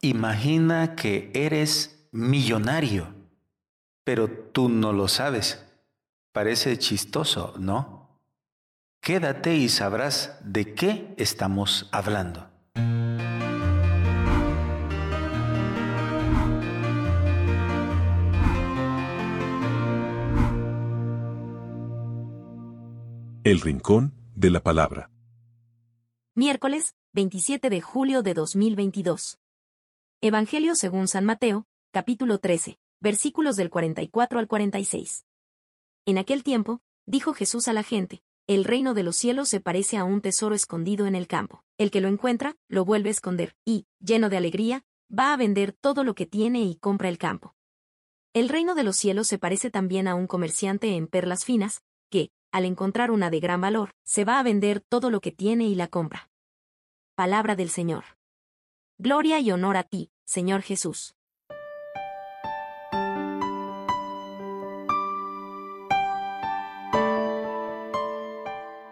Imagina que eres millonario, pero tú no lo sabes. Parece chistoso, ¿no? Quédate y sabrás de qué estamos hablando. El Rincón de la Palabra. Miércoles, 27 de julio de 2022. Evangelio según San Mateo, capítulo 13, versículos del 44 al 46. En aquel tiempo, dijo Jesús a la gente, el reino de los cielos se parece a un tesoro escondido en el campo. El que lo encuentra, lo vuelve a esconder, y, lleno de alegría, va a vender todo lo que tiene y compra el campo. El reino de los cielos se parece también a un comerciante en perlas finas, que, al encontrar una de gran valor, se va a vender todo lo que tiene y la compra. Palabra del Señor. Gloria y honor a ti, Señor Jesús.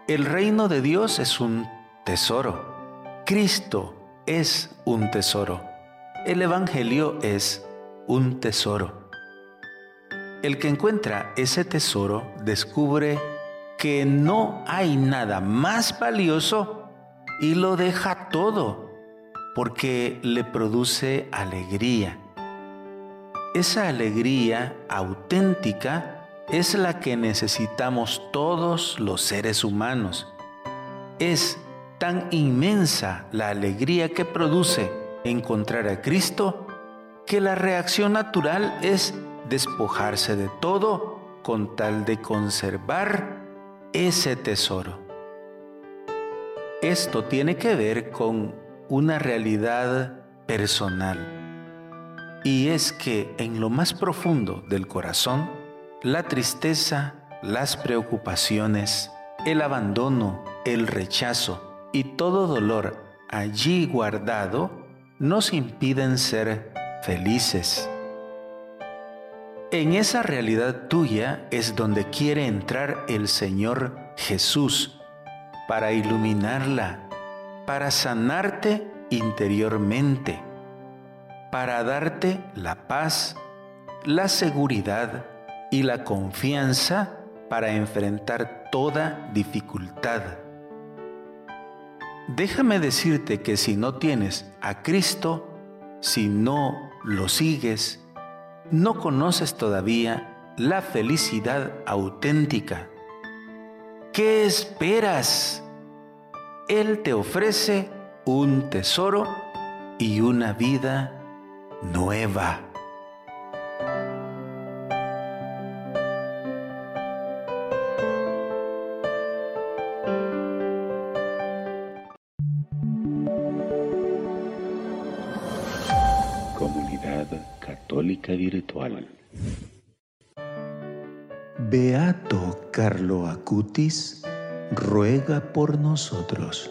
El reino de Dios es un tesoro. Cristo es un tesoro. El Evangelio es un tesoro. El que encuentra ese tesoro descubre que no hay nada más valioso y lo deja todo porque le produce alegría. Esa alegría auténtica es la que necesitamos todos los seres humanos. Es tan inmensa la alegría que produce encontrar a Cristo que la reacción natural es despojarse de todo con tal de conservar ese tesoro. Esto tiene que ver con una realidad personal y es que en lo más profundo del corazón, la tristeza, las preocupaciones, el abandono, el rechazo y todo dolor allí guardado nos impiden ser felices. En esa realidad tuya es donde quiere entrar el Señor Jesús para iluminarla, para sanarte interiormente, para darte la paz, la seguridad y la confianza para enfrentar toda dificultad. Déjame decirte que si no tienes a Cristo, si no lo sigues, no conoces todavía la felicidad auténtica. ¿Qué esperas? Él te ofrece un tesoro y una vida nueva. Comunidad Católica Virtual. Beato Carlo Acutis ruega por nosotros.